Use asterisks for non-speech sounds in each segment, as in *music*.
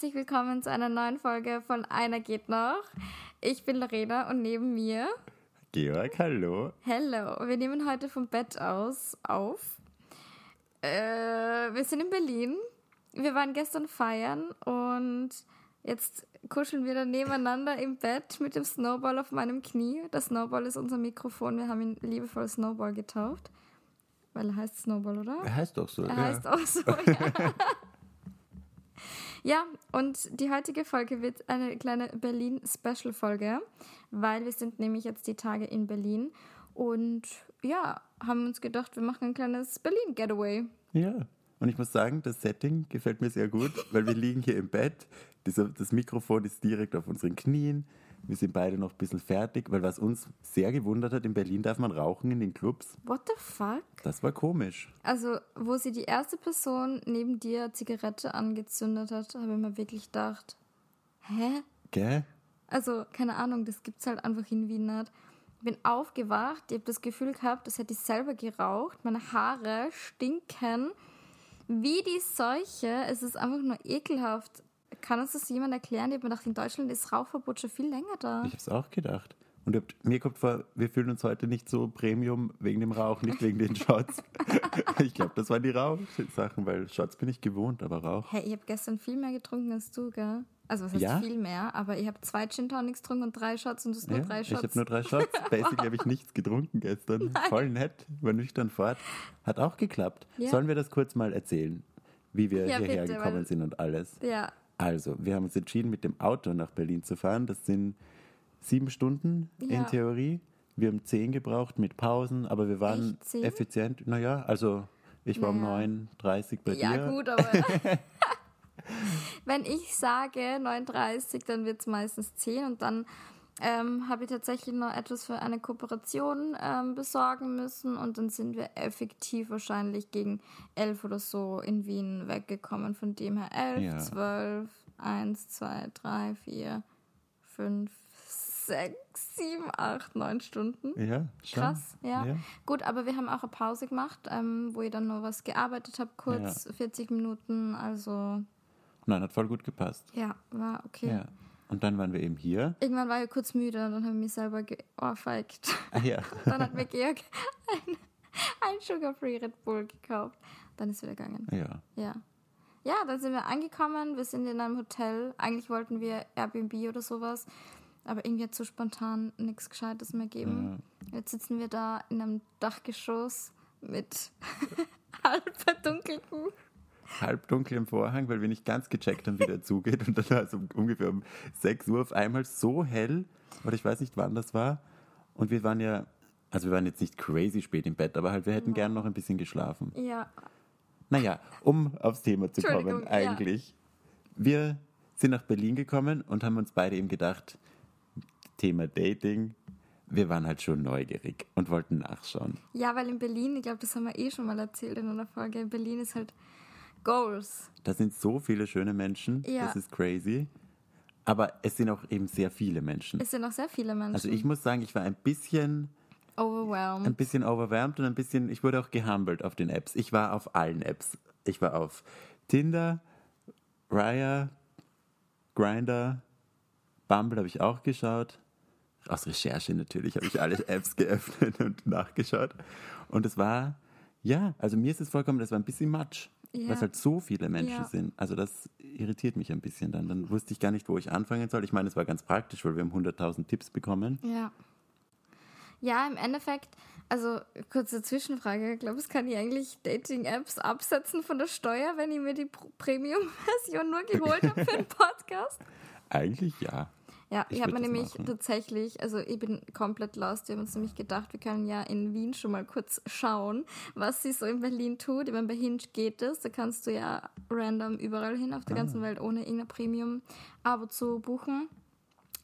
herzlich willkommen zu einer neuen Folge von Einer geht noch. Ich bin Lorena und neben mir Georg, hallo. Hallo. Wir nehmen heute vom Bett aus auf. Äh, wir sind in Berlin. Wir waren gestern feiern und jetzt kuscheln wir dann nebeneinander im Bett mit dem Snowball auf meinem Knie. Der Snowball ist unser Mikrofon. Wir haben ihn liebevoll Snowball getauft. Weil er heißt Snowball, oder? Er heißt doch so. Er ja. heißt auch so, *laughs* ja. Ja, und die heutige Folge wird eine kleine Berlin-Special-Folge, weil wir sind nämlich jetzt die Tage in Berlin und ja, haben uns gedacht, wir machen ein kleines Berlin-Getaway. Ja. Und ich muss sagen, das Setting gefällt mir sehr gut, weil wir liegen hier im Bett. Das Mikrofon ist direkt auf unseren Knien. Wir sind beide noch ein bisschen fertig, weil was uns sehr gewundert hat, in Berlin darf man rauchen in den Clubs. What the fuck? Das war komisch. Also, wo sie die erste Person neben dir Zigarette angezündet hat, habe ich mir wirklich gedacht, hä? Gell? Also, keine Ahnung, das gibt's halt einfach in Wien nicht. Ich bin aufgewacht, ich habe das Gefühl gehabt, das hätte ich selber geraucht. Meine Haare stinken wie die Seuche. Es ist einfach nur ekelhaft. Kann uns das jemand erklären? Ich habe mir gedacht, in Deutschland ist Rauchverbot schon viel länger da. Ich habe es auch gedacht. Und habt- mir kommt vor, wir fühlen uns heute nicht so Premium wegen dem Rauch, nicht wegen den Shots. *laughs* ich glaube, das waren die Rauchsachen, weil Shots bin ich gewohnt, aber Rauch. Hey, ich habe gestern viel mehr getrunken als du, gell? Also, was heißt Ja? viel mehr? Aber ich habe zwei Gin Tonics getrunken und drei Shots und du hast nur Ja, drei ich Shots. habe nur drei Shots. *laughs* Basically habe ich nichts getrunken gestern. Voll nett, war nüchtern fort. Hat auch geklappt. Ja. Sollen wir das kurz mal erzählen, wie wir hierher bitte, gekommen sind und alles? ja, Also, wir haben uns entschieden, mit dem Auto nach Berlin zu fahren. Das sind sieben Stunden Ja. in Theorie. Wir haben zehn gebraucht mit Pausen, aber wir waren Echt, zehn? effizient. Naja, also ich war um Naja. 9.30 bei ja dir. gut, aber *laughs* *laughs* wenn ich sage 39, dann wird es meistens 10 und dann ähm, habe ich tatsächlich noch etwas für eine Kooperation ähm, besorgen müssen und dann sind wir effektiv wahrscheinlich gegen 11 oder so in Wien weggekommen. Von dem her 11, Ja. 12, 1, 2, 3, 4, 5, 6, 7, 8, 9 Stunden. Ja, schon. Krass, ja. Gut, aber wir haben auch eine Pause gemacht, ähm, wo ich dann noch was gearbeitet habe, kurz 40 Minuten. Also Nein, hat voll gut gepasst. ja, war okay. Ja. Und dann waren wir eben hier. Irgendwann war ich kurz müde und dann habe ich mich selber geohrfeigt. Ah ja. *laughs* dann hat mir Georg ein, ein Sugar-Free Red Bull gekauft. Dann ist es wieder gegangen. Ja. Ja. Ja, dann sind wir angekommen. Wir sind in einem Hotel. Eigentlich wollten wir Airbnb oder sowas. Aber irgendwie hat so spontan nichts Gescheites mehr gegeben. Jetzt sitzen wir da in einem Dachgeschoss mit *laughs* halb verdunkelten. Halbdunkel im Vorhang, weil wir nicht ganz gecheckt haben, wie der zugeht. Und dann war es um, ungefähr um 6 Uhr auf einmal so hell, oder ich weiß nicht, wann das war. Und wir waren ja, also wir waren jetzt nicht crazy spät im Bett, aber halt, wir hätten gern noch ein bisschen geschlafen. Ja, Naja, um aufs Thema zu kommen, Entschuldigung, ja. eigentlich. Wir sind nach Berlin gekommen und haben uns beide eben gedacht, Thema Dating, wir waren halt schon neugierig und wollten nachschauen. ja, weil in Berlin, ich glaube, das haben wir eh schon mal erzählt in einer Folge, in Berlin ist halt Goals. Da sind so viele schöne Menschen, Ja. das ist crazy. Aber es sind auch eben sehr viele Menschen. Es sind noch sehr viele Menschen. Also ich muss sagen, ich war ein bisschen, Overwhelmed. ein bisschen overwhelmed und ein bisschen, ich wurde auch gehumbelt auf den Apps. Ich war auf allen Apps. Ich war auf Tinder, Raya, Grinder, Bumble habe ich auch geschaut. Aus Recherche natürlich habe ich alle *laughs* Apps geöffnet und nachgeschaut. Und es war, ja, also mir ist es vollkommen, das war ein bisschen Matsch. Ja. Weil es halt so viele Menschen Ja. sind. Also das irritiert mich ein bisschen dann. Dann wusste ich gar nicht, wo ich anfangen soll. Ich meine, es war ganz praktisch, weil wir haben 100.000 Tipps bekommen. Ja. Ja, im Endeffekt, also kurze Zwischenfrage. Glaubst du, kann ich eigentlich Dating-Apps absetzen von der Steuer, wenn ich mir die Premium-Version nur geholt habe für den *laughs* Podcast? Eigentlich ja. Ja, ich, Ich habe mir nämlich machen. tatsächlich, also ich bin komplett lost. Wir haben uns nämlich gedacht, wir können ja in Wien schon mal kurz schauen, was sie so in Berlin tut. Ich meine, bei Hinge geht es, da kannst du ja random überall hin auf der Ah. ganzen Welt ohne irgendein Premium-Abo zu buchen.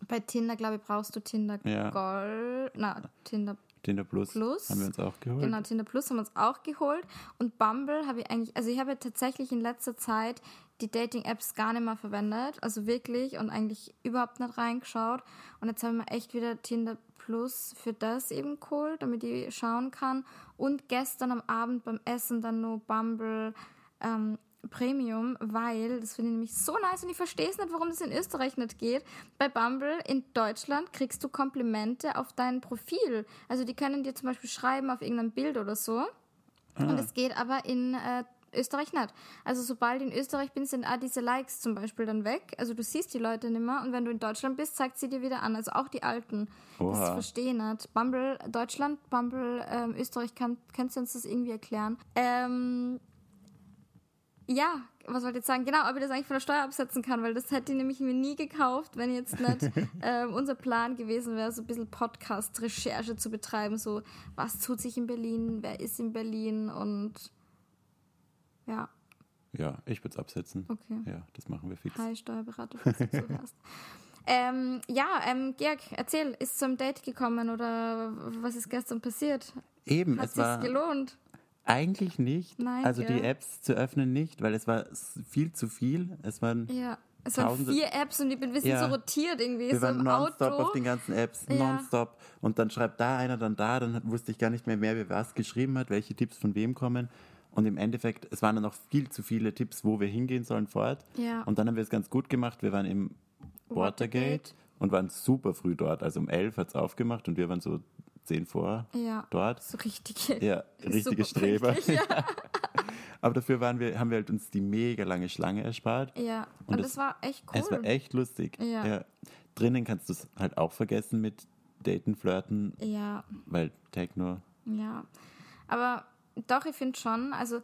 Bei Tinder, glaube ich, brauchst du Tinder Ja. Gold, na, Tinder Tinder Plus, Plus. haben wir uns auch geholt. Genau, Tinder Plus haben wir uns auch geholt. Und Bumble habe ich eigentlich, also ich habe tatsächlich in letzter Zeit die Dating-Apps gar nicht mehr verwendet. Also wirklich und eigentlich überhaupt nicht reingeschaut. Und jetzt habe ich mir echt wieder Tinder Plus für das eben geholt, damit ich schauen kann. Und gestern am Abend beim Essen dann nur Bumble ähm, Premium, weil, das finde ich nämlich so nice und ich verstehe es nicht, warum das in Österreich nicht geht. Bei Bumble in Deutschland kriegst du Komplimente auf dein Profil. Also die können dir zum Beispiel schreiben auf irgendeinem Bild oder so. Und es geht aber in äh, Österreich nicht. Also sobald ich in Österreich bin, sind auch diese Likes zum Beispiel dann weg. Also du siehst die Leute nicht mehr und wenn du in Deutschland bist, zeigt sie dir wieder an. Also auch die alten. Das Oha. verstehe ich nicht. Bumble Deutschland, Bumble ähm, Österreich, kann, kannst du uns das irgendwie erklären? Ähm, ja, was wollte ich jetzt sagen? Genau, ob ich das eigentlich von der Steuer absetzen kann, weil das hätte ich nämlich mir nie gekauft, wenn jetzt nicht *laughs* ähm, unser Plan gewesen wäre, so ein bisschen Podcast-Recherche zu betreiben, so was tut sich in Berlin, wer ist in Berlin und ja, Ja, ich würde es absetzen. okay. Ja, das machen wir fix. Hi, Steuerberater, falls du zuhörst. *laughs* Ähm, ja, ähm, Georg, erzähl, ist zum Date gekommen oder was ist gestern passiert? Eben, Hat es war gelohnt? eigentlich nicht. Nein, also die gell? Apps zu öffnen nicht, weil es war viel zu viel. Es waren, Ja, es waren vier Apps und ich bin ein bisschen Ja. so rotiert irgendwie, wir so waren nonstop Auto. auf den ganzen Apps, Ja. nonstop. Und dann schreibt da einer, dann da, dann wusste ich gar nicht mehr, wer was geschrieben hat, welche Tipps von wem kommen. Und im Endeffekt, es waren dann noch viel zu viele Tipps, wo wir hingehen sollen fort. Ja. Und dann haben wir es ganz gut gemacht. Wir waren im Watergate, Watergate. und waren super früh dort. Also um elf hat es aufgemacht und wir waren so zehn vor Ja, dort. so richtige, Ja, *laughs* richtige Streber. pünktlich, Ja, *laughs* Aber dafür waren wir, haben wir halt uns die mega lange Schlange erspart. ja. Und und es- das war echt cool. Es war echt lustig. Ja. Drinnen kannst du es halt auch vergessen mit Daten, Flirten, Ja, weil Techno. ja. Aber doch, ich finde schon, also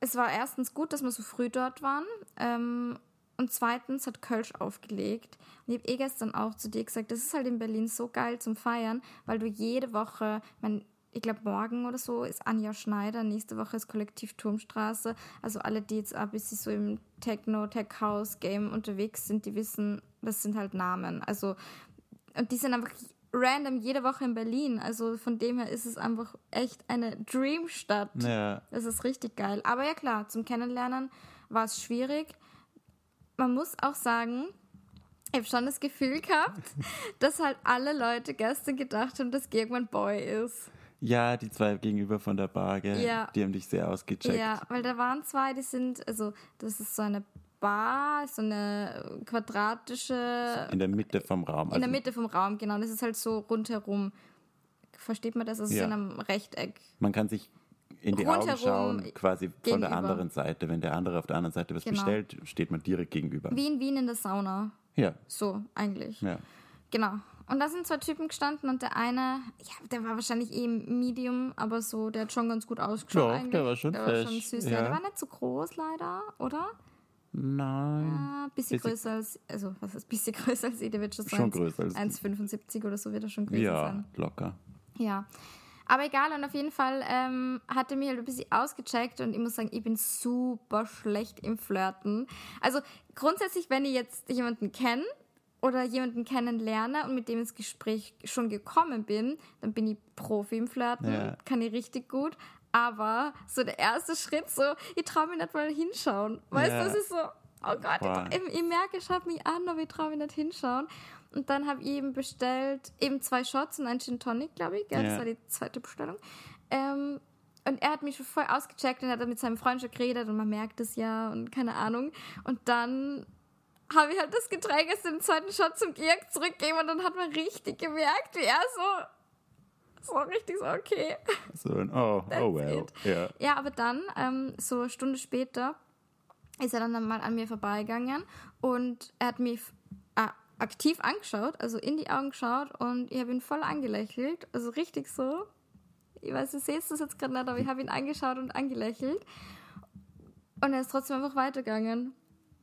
es war erstens gut, dass wir so früh dort waren. Ähm, und zweitens hat Kölsch aufgelegt. Und ich habe eh gestern auch zu dir gesagt, das ist halt in Berlin so geil zum Feiern, weil du jede Woche, mein, ich glaube morgen oder so ist Anja Schneider, nächste Woche ist Kollektiv Turmstraße. Also alle, die jetzt ein bisschen so im Techno, Tech House Game unterwegs sind, die wissen, das sind halt Namen. Also und die sind einfach random jede Woche in Berlin. Also von dem her ist es einfach echt eine Dreamstadt. Ja, Das ist richtig geil. Aber ja klar, zum Kennenlernen war es schwierig. Man muss auch sagen, ich habe schon das Gefühl gehabt, *laughs* dass halt alle Leute gestern gedacht haben, dass Georg mein Boy ist. ja, die zwei gegenüber von der Bar, gell? Ja. die haben dich sehr ausgecheckt. Ja, weil da waren zwei, die sind, also das ist so eine Bar, so eine quadratische, In der Mitte vom Raum. in der Also Mitte vom Raum, genau. Das ist halt so rundherum. Versteht man das? Also Ja. in einem Rechteck. Man kann sich in die Augen schauen, quasi von gegenüber. der anderen Seite. Wenn der andere auf der anderen Seite was Genau. bestellt, steht man direkt gegenüber. Wie in Wien in der Sauna. Ja, So, eigentlich. ja. Genau. Und da sind zwei Typen gestanden und der eine, ja, der war wahrscheinlich eh Medium, aber so, der hat schon ganz gut ausgeschaut. Doch, eigentlich. der war schon der war schon süß. ja. Der war nicht so groß leider, oder? Nein. Ah, bisschen, Bisschen- größer als, also was ist bisschen *laughs* größer als wird schon so Schon 1 größer als- 1,75 oder so wird er schon gewesen Ja, sein. locker. Ja. Aber egal, und auf jeden Fall ähm, hat er mich halt ein bisschen ausgecheckt und ich muss sagen, ich bin super schlecht im Flirten. Also grundsätzlich, wenn ich jetzt jemanden kenne oder jemanden kennenlerne und mit dem ins Gespräch schon gekommen bin, dann bin ich Profi im Flirten, Ja. kann ich richtig gut. Aber so der erste Schritt, so, ich traue mich nicht mal hinschauen. Weißt Ja. du, es ist so, oh Gott, Boah. ich, ich merke, schaut mich an, aber ich traue mich nicht hinschauen. Und dann habe ich eben bestellt, eben zwei Shots und ein Gin Tonic, glaube ich. Gell? Das Ja. war die zweite Bestellung. Ähm, und er hat mich schon voll ausgecheckt und hat dann mit seinem Freund schon geredet und man merkt es ja und keine Ahnung. Und dann habe ich halt das Getränk erst im zweiten Shot zum Georg zurückgegeben und dann hat man richtig gemerkt, wie er so, so richtig so, okay. So ein Oh, oh well. Ja. Ja, aber dann, ähm, so eine Stunde später, ist er dann mal an mir vorbeigegangen und er hat mich äh, aktiv angeschaut, also in die Augen geschaut und ich habe ihn voll angelächelt, also richtig so. Ich weiß, du siehst das jetzt gerade nicht, aber ich habe ihn angeschaut und angelächelt und er ist trotzdem einfach weitergegangen.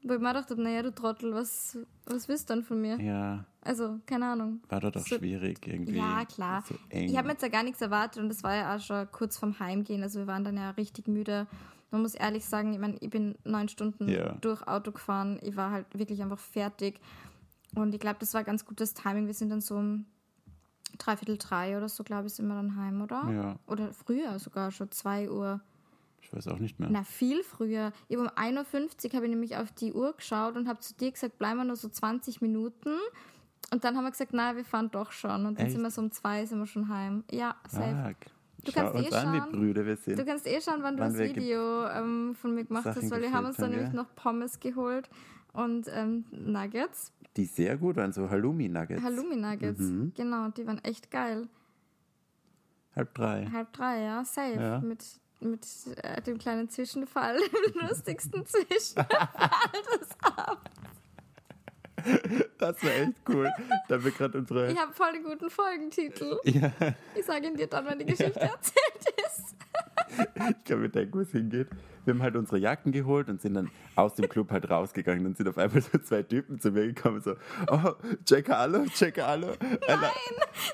Wo ich mir gedacht habe, naja, du Trottel, was, was willst du denn von mir? ja, Also, keine Ahnung. war dort auch So- schwierig irgendwie. Ja, klar. So. Ich habe mir jetzt ja gar nichts erwartet und das war ja auch schon kurz vorm Heimgehen. Also wir waren dann ja richtig müde. Man muss ehrlich sagen, ich meine, ich bin neun Stunden Ja. durch Auto gefahren. Ich war halt wirklich einfach fertig. Und ich glaube, das war ganz gutes Timing. Wir sind dann so um dreiviertel drei oder so, glaube ich, sind wir dann heim, oder? Ja. Oder früher sogar, schon zwei Uhr. Ich weiß auch nicht mehr. Na, viel früher. Ich um 1.50 Uhr habe ich nämlich auf die Uhr geschaut und habe zu dir gesagt, bleiben wir nur so 20 Minuten. Und dann haben wir gesagt, na, wir fahren doch schon. Und dann Echt? sind wir so um zwei, sind wir schon heim. Ja, safe. Fuck. Du kannst eh schauen. Brüder. Du kannst eh schauen, wann du Wann das wir ge- Video ähm, von mir gemacht Sachen hast, weil wir haben uns dann haben, nämlich ja. noch Pommes geholt und ähm, Nuggets, Die sehr gut waren, so Halloumi-Nuggets. Halloumi-Nuggets. Mhm. Genau, die waren echt geil. Halb drei. Halb drei, ja, safe. Ja. Mit, mit äh, dem kleinen Zwischenfall, *laughs* dem lustigsten Zwischenfall des Abends. Das war echt cool. Da wir gerade unsere. Ich habe voll den guten Folgentitel. Ja, Ich sage ihn dir dann, wenn die Geschichte erzählt ist. ich kann mir denken, wo es hingeht. Wir haben halt unsere Jacken geholt und sind dann aus dem Club halt rausgegangen. Dann sind auf einmal so zwei Typen zu mir gekommen, so, oh, Jack Harlow. Nein,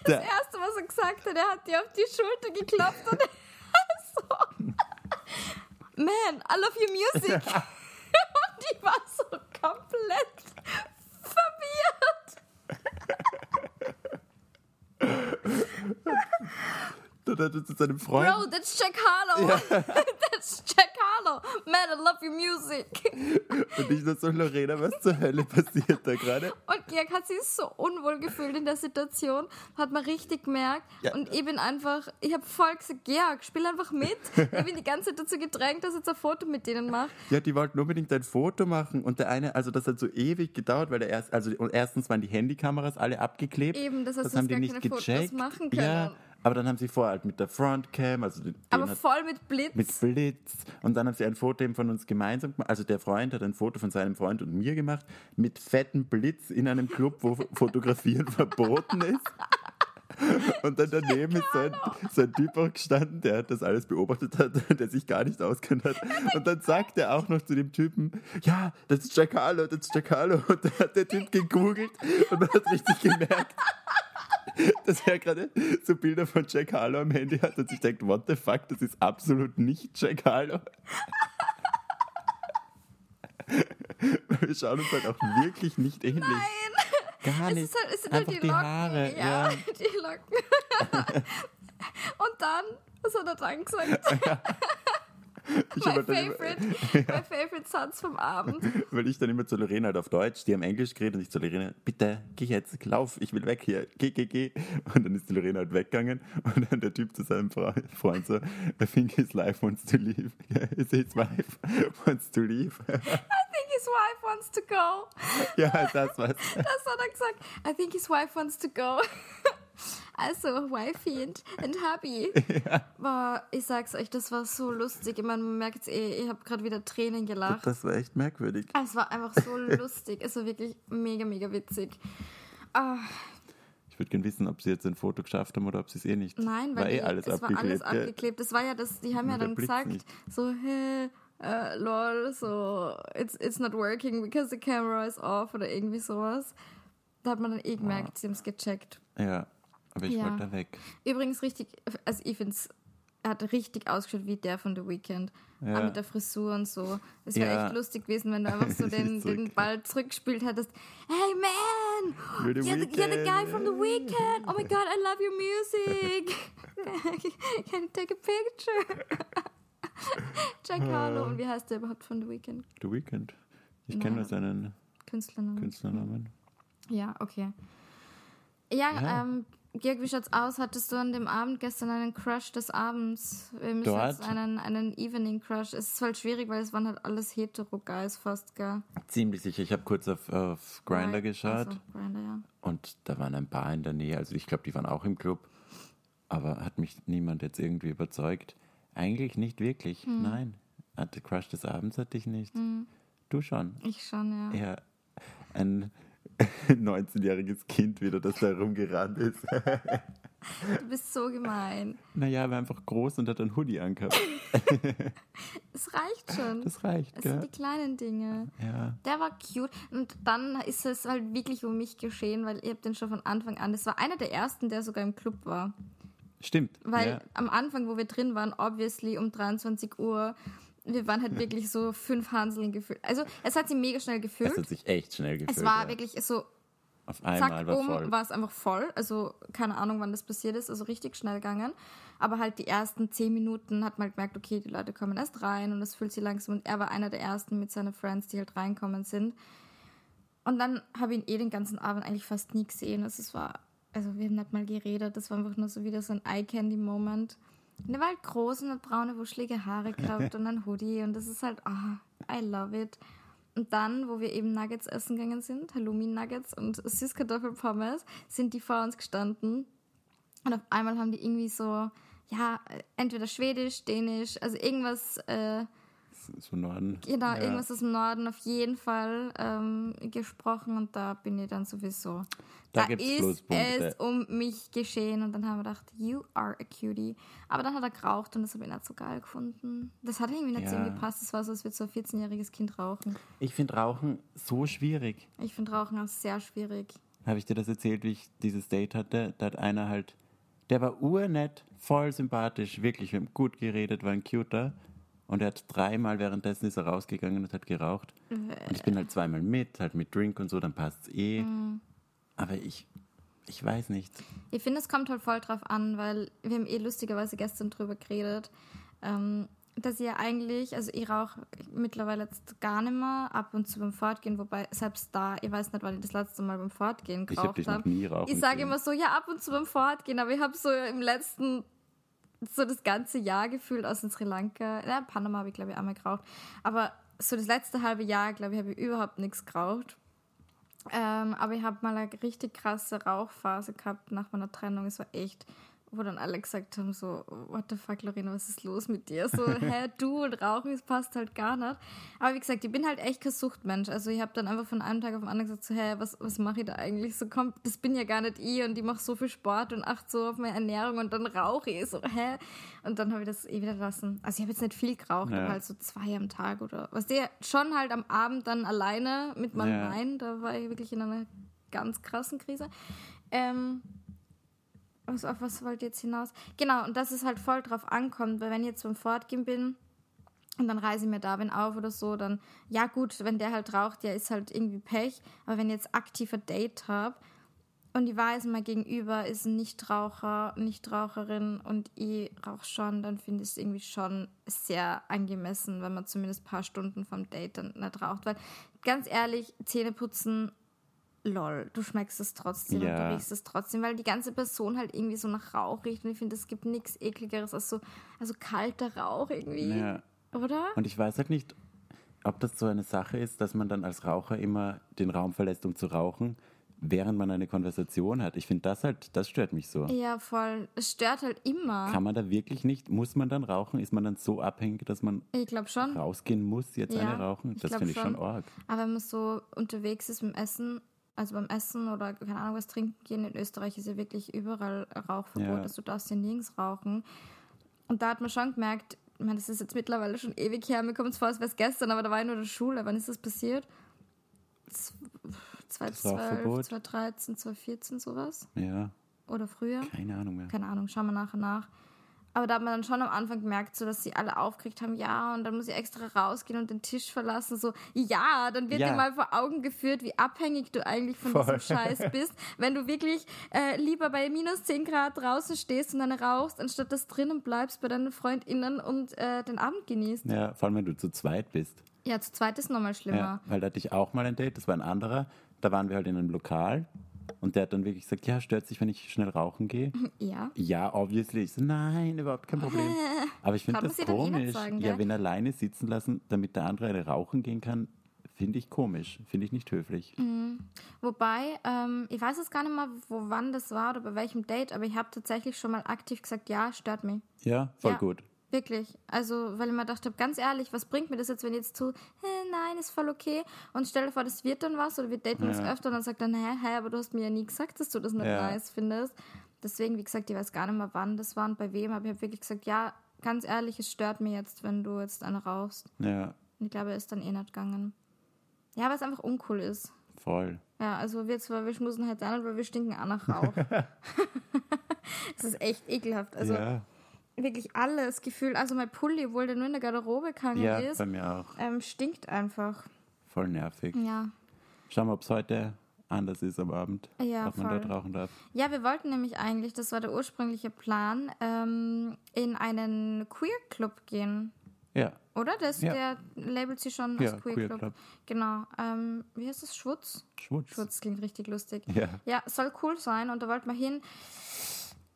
Das erste, was er gesagt hat, er hat dir auf die Schulter geklopft und. *laughs* Man, I love your music. Und *laughs* die war so komplett verwirrt. *laughs* Dann hat er zu seinem Freund. Bro, that's Jack Harlow. *laughs* that's Jack Harlow. Man, I love your music. *laughs* Und ich nur so, Lorena, was zur Hölle passiert da gerade? Und Georg hat sich so unwohl gefühlt in der Situation, hat man richtig gemerkt. Ja. Und ich bin einfach, ich habe voll gesagt, Georg, spiel einfach mit. ich bin die ganze Zeit dazu gedrängt, dass ich jetzt ein Foto mit denen mache. Ja, die wollten unbedingt ein Foto machen und der eine, also das hat so ewig gedauert, weil der erst, also und erstens waren die Handykameras alle abgeklebt. Eben, das heißt, das haben die gar nicht keine Fotos gecheckt. machen Ja, können. Aber dann haben sie vorher halt mit der Frontcam, also den Aber hat, voll mit Blitz. mit Blitz und dann haben sie ein Foto eben von uns gemeinsam gemacht. Also der Freund hat ein Foto von seinem Freund und mir gemacht mit fetten Blitz in einem Club, wo *laughs* Fotografieren verboten ist. Und dann daneben ist so ein, so ein Typ auch gestanden, der das alles beobachtet hat, *laughs* der sich gar nicht auskennt hat. Und dann sagt er auch noch zu dem Typen, ja, das ist Harlow, das ist Harlow. Und dann hat der Typ gegoogelt und man hat richtig gemerkt, *laughs* dass er gerade so Bilder von Jack Harlow am Handy hat und sich denkt, what the fuck, das ist absolut nicht Jack Harlow. *laughs* Wir schauen uns halt auch wirklich nicht ähnlich. Gar Es, nicht. ist halt, es sind halt Einfach die, die Locken. Haare, Ja, ja. *laughs* die Locken. Und dann, was hat er dann gesagt? *laughs* Ich My dann immer- favorite, *laughs* my favorite Satz vom Abend. *laughs* Weil ich dann immer zu Lorena halt auf Deutsch, die haben Englisch geredet und ich zu Lorena, bitte, geh jetzt, lauf, ich will weg hier, geh, geh, geh. Und dann ist die Lorena halt weggegangen und dann der Typ zu seinem Fre- Freund so, I think his life wants to leave. His wife wants to leave. I think his wife wants to go. ja, das war's. Das hat er gesagt. I think his wife wants to go. Also, Wifey und, und Hubby. *laughs* Boah, ich sag's euch, das war so lustig. Ich meine, man merkt eh, ich habe gerade wieder Tränen gelacht. Das war echt merkwürdig. Es war einfach so *laughs* lustig. Es war wirklich mega, mega witzig. Ah, Ich würde gerne wissen, ob sie jetzt ein Foto geschafft haben oder ob sie es eh nicht. nein, war weil eh die, alles es war abgeklebt. alles gell? abgeklebt. Das war ja das, die haben ja dann gesagt, nicht. so, hey, äh, lol, so, it's, it's not working because the camera is off oder irgendwie sowas. Da hat man dann eh gemerkt, sie haben es gecheckt. Ja, aber ich Ja. wollte da weg. Übrigens richtig, also ich finde es, er hat richtig ausgeschaut wie der von The Weeknd. Ja. Auch mit der Frisur und so. Es wäre Ja. echt lustig gewesen, wenn du einfach so *laughs* den, Zurück. den Ball zurückgespielt hättest. Hey man, You're the you're the, you're the guy from The Weeknd. Oh my god, I love your music. *laughs* Can you take a picture? *laughs* Jack Harlow. Und wie heißt der überhaupt von The Weeknd? The Weeknd. Ich kenne nur seinen Künstlernamen. Künstlernamen. Ja, okay. Ja, Ja. ähm, Georg, wie schaut's aus? Hattest du an dem Abend gestern einen Crush des Abends? Wir müssen Dort? jetzt einen, einen Evening Crush. Es ist halt schwierig, weil es waren halt alles hetero-Guys fast, gell? Ziemlich sicher. Ich habe kurz auf, auf Grinder geschaut Also, Grindr, ja. und da waren ein paar in der Nähe. Also ich glaube, die waren auch im Club. Aber hat mich niemand jetzt irgendwie überzeugt. Eigentlich nicht wirklich. Hm. Nein. Hatte Crush des Abends hatte ich nicht. Du schon. Ich schon, ja. Ja. Ein *laughs* 19-jähriges Kind wieder, das da rumgerannt ist. *laughs* Du bist so gemein. naja, er war einfach groß und hat ein Hoodie angehabt. *laughs* Es reicht schon. Das reicht, es sind gell? die kleinen Dinge. Ja. Der war cute. Und dann ist es halt wirklich um mich geschehen, weil ich habe den schon von Anfang an. Das war einer der ersten, der sogar im Club war. Stimmt. Weil ja. am Anfang, wo wir drin waren, obviously um 23 Uhr, wir waren halt wirklich so fünf Hanseln gefüllt. Also es hat sich mega schnell Es gefüllt. hat sich echt schnell gefühlt. Es war ja. wirklich so, Auf einmal zack, war voll. war es einfach voll. Also keine Ahnung, wann das passiert ist. Also richtig schnell gegangen. Aber halt die ersten zehn Minuten hat man halt gemerkt, okay, die Leute kommen erst rein und es fühlt sich langsam. Und er war einer der ersten mit seinen Friends, die halt reinkommen sind. Und dann habe ich ihn eh den ganzen Abend eigentlich fast nie gesehen. Also es war, also wir haben nicht mal geredet. Das war einfach nur so wieder so ein Eye-Candy-Moment. Der war halt groß und hat braune, wuschelige Haare gehabt *laughs* und ein Hoodie und das ist halt, ah, I love it. Und dann, wo wir eben Nuggets essen gegangen sind, Halloumi-Nuggets und Süßkartoffelpommes, sind die vor uns gestanden. Und auf einmal haben die irgendwie so, ja, entweder Schwedisch, Dänisch, also irgendwas, äh, So Norden. genau, Ja. irgendwas aus dem Norden auf jeden Fall ähm, gesprochen und da bin ich dann sowieso. Da Da, gibt's ist es um mich geschehen und dann haben wir gedacht, you are a cutie. Aber dann hat er geraucht und das habe ich nicht so geil gefunden. Das hat irgendwie nicht Ja. gepasst. Das war so, als würde so ein 14-jähriges Kind rauchen. Ich finde Rauchen so schwierig. Ich finde Rauchen auch sehr schwierig. Habe ich dir das erzählt, wie ich dieses Date hatte? Da hat einer halt, der war urnett, voll sympathisch, wirklich, wir haben gut geredet, war ein cuter. Und er hat dreimal währenddessen ist er rausgegangen und hat geraucht. Und ich bin halt zweimal mit, halt mit Drink und so, dann passt's eh. Mhm. Aber ich, ich weiß nicht. Ich finde, es kommt halt voll drauf an, weil wir haben eh lustigerweise gestern drüber geredet, ähm, dass ihr eigentlich, also ich rauche mittlerweile jetzt gar nicht mehr, ab und zu beim Fortgehen, wobei selbst da, ich weiß nicht, wann ich das letzte Mal beim Fortgehen Ich habe geraucht habe. nie rauchen Ich sage immer so, ja, ab und zu beim Fortgehen, aber ich habe so im letzten, so das ganze Jahr gefühlt aus Sri Lanka, ja, Panama habe ich glaube ich einmal geraucht, aber so das letzte halbe Jahr, glaube ich, habe ich überhaupt nichts geraucht. Ähm, aber ich habe mal eine richtig krasse Rauchphase gehabt nach meiner Trennung. Es war echt, wo dann alle gesagt haben, so, what the fuck, Lorena, was ist los mit dir? So, *laughs* hä, du und Rauchen, das passt halt gar nicht. Aber wie gesagt, ich bin halt echt kein Suchtmensch. Also ich habe dann einfach von einem Tag auf den anderen gesagt, so, hä, was, was mache ich da eigentlich? So, komm, das bin ja gar nicht ich und ich mache so viel Sport und achte so auf meine Ernährung und dann rauche ich. So, hä? Und dann habe ich das eh wieder lassen. Also ich habe jetzt nicht viel geraucht, Ja. aber halt so zwei am Tag oder was der schon halt am Abend dann alleine mit meinem Ja. Wein, da war ich wirklich in einer ganz krassen Krise. Ähm, was, auf was wollt ihr jetzt hinaus? Genau, und dass es halt voll drauf ankommt, weil wenn ich jetzt beim Fortgehen bin und dann reise ich mir Darwin auf oder so, dann, ja gut, wenn der halt raucht, ja, ist halt irgendwie Pech. Aber wenn ich jetzt aktiver Date habe und ich weiß, mein Gegenüber ist ein Nichtraucher, Nichtraucherin und ich rauche schon, dann finde ich es irgendwie schon sehr angemessen, wenn man zumindest ein paar Stunden vom Date dann nicht raucht. Weil, ganz ehrlich, Zähne putzen, lol, du schmeckst es trotzdem und Ja. du riechst es trotzdem, weil die ganze Person halt irgendwie so nach Rauch riecht und ich finde, es gibt nichts ekligeres als so also kalter Rauch irgendwie, Ja. oder? Und ich weiß halt nicht, ob das so eine Sache ist, dass man dann als Raucher immer den Raum verlässt, um zu rauchen, während man eine Konversation hat. Ich finde das halt, das stört mich so. Ja, voll. Es stört halt immer. Kann man da wirklich nicht, muss man dann rauchen? Ist man dann so abhängig, dass man Ich schon. rausgehen muss, jetzt Ja, eine rauchen? Das finde ich schon arg. Aber wenn man so unterwegs ist beim Essen, also beim Essen oder keine Ahnung was trinken gehen, in Österreich ist ja wirklich überall Rauchverbot, Ja. also du darfst ja nirgends rauchen. Und da hat man schon gemerkt, ich meine, das ist jetzt mittlerweile schon ewig her, mir kommt es vor, als wäre es gestern, aber da war ich nur in der Schule. Wann ist das passiert? Z- 2012, Rauchverbot? 2013, 2014, sowas? Ja, Oder früher? keine Ahnung mehr. keine Ahnung, schauen wir nachher nach. Aber da hat man dann schon am Anfang gemerkt, so dass sie alle aufgeregt haben, ja, und dann muss ich extra rausgehen und den Tisch verlassen. So, ja, dann wird Ja. dir mal vor Augen geführt, wie abhängig du eigentlich von Voll. diesem Scheiß *laughs* bist. Wenn du wirklich äh, lieber bei minus 10 Grad draußen stehst und dann rauchst, anstatt dass drinnen bleibst bei deinen FreundInnen und äh, den Abend genießt. Ja, vor allem, wenn du zu zweit bist. Ja, zu zweit ist nochmal schlimmer. Ja, weil da hatte ich auch mal ein Date, das war ein anderer. Da waren wir halt in einem Lokal und der hat dann wirklich gesagt, ja, stört sich, wenn ich schnell rauchen gehe? *laughs* Ja. Ja, obviously. Ich so, nein, überhaupt kein Problem. *laughs* Aber ich finde das komisch. sagen, ja, wenn alleine sitzen lassen, damit der andere eine rauchen gehen kann, finde ich komisch. Finde ich nicht höflich. Mhm. Wobei, ähm, ich weiß jetzt gar nicht mehr, wo wann das war oder bei welchem Date, aber ich habe tatsächlich schon mal aktiv gesagt, ja, stört mich. Ja, voll Ja. gut. Wirklich. Also, weil ich mir gedacht habe, ganz ehrlich, was bringt mir das jetzt, wenn ich jetzt zu, hä, nein, ist voll okay. Und stell dir vor, das wird dann was oder wir daten uns Ja. öfter und dann sagt er, hä, hä, aber du hast mir ja nie gesagt, dass du das nicht Ja. nice findest. Deswegen, wie gesagt, ich weiß gar nicht mehr, wann das war und bei wem, aber ich habe wirklich gesagt, ja, ganz ehrlich, es stört mir jetzt, wenn du jetzt eine rauchst. Ja, Und ich glaube, er ist dann eh nicht gegangen. Ja, weil es einfach uncool ist. voll. Ja, also wir zwar, wir schmusen halt auch nicht, weil wir stinken auch nach Rauch. *laughs* *laughs* das ist echt ekelhaft. Also ja, wirklich alles gefühlt. Also mein Pulli, obwohl der nur in der Garderobe gehangen ja ist, bei mir auch. ähm, stinkt einfach. Voll nervig. Ja. Schauen wir, ob es heute anders ist am Abend. Ja, ob man voll. dort rauchen darf. Ja, wir wollten nämlich eigentlich, das war der ursprüngliche Plan, ähm, in einen Queer Club gehen. Ja, Oder? Das, Ja. Der labelt sie schon ja, als Queer, Queer Club. Club. Genau. Ähm, wie heißt das? Schwutz? Schwutz. Schwutz klingt richtig lustig. Ja. Ja, soll cool sein und da wollten wir hin.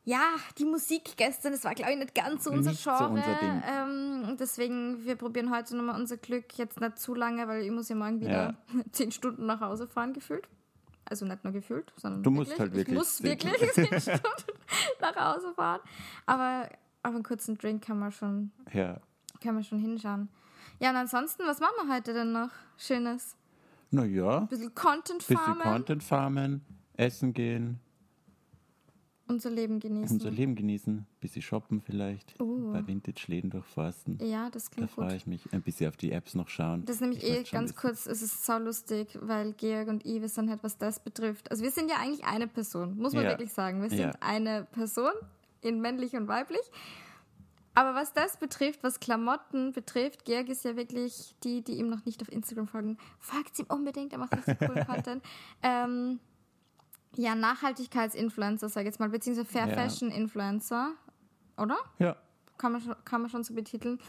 Ja, die Musik gestern, das war, glaube ich, nicht ganz so unser Nicht so Genre. unser Ding. Ähm, deswegen, wir probieren heute nochmal unser Glück. Jetzt nicht zu lange, weil ich muss ja morgen wieder *laughs* zehn Stunden nach Hause fahren, gefühlt. Also nicht nur gefühlt, sondern Du musst halt wirklich Ich muss wirklich zehn Stunden *laughs* nach Hause fahren. Aber auf einen kurzen Drink kann man schon, Ja. kann man schon hinschauen. Ja, und ansonsten, was machen wir heute denn noch Schönes? Naja, Ein bisschen Content bisschen farmen, Content farmen, essen gehen, unser Leben genießen. unser Leben genießen, bisschen shoppen vielleicht, Oh. bei Vintage-Läden durchforsten. ja, das Da klingt gut. freue ich mich. Ein bisschen auf die Apps noch schauen. Das ist nämlich Ich eh ganz kurz, es ist so lustig, weil Georg und ich, wir sind halt, was das betrifft. Also wir sind ja eigentlich eine Person, muss man Ja. wirklich sagen. Wir sind Ja. eine Person in männlich und weiblich. Aber was das betrifft, was Klamotten betrifft, Georg ist ja wirklich die, die ihm noch nicht auf Instagram folgen. Folgt ihm unbedingt, er macht richtig coolen *laughs* Content. Ähm, ja, Nachhaltigkeitsinfluencer, sag ich jetzt mal, beziehungsweise Fair Ja. Fashion Influencer, oder? Ja, kann man, schon, kann man schon so betiteln.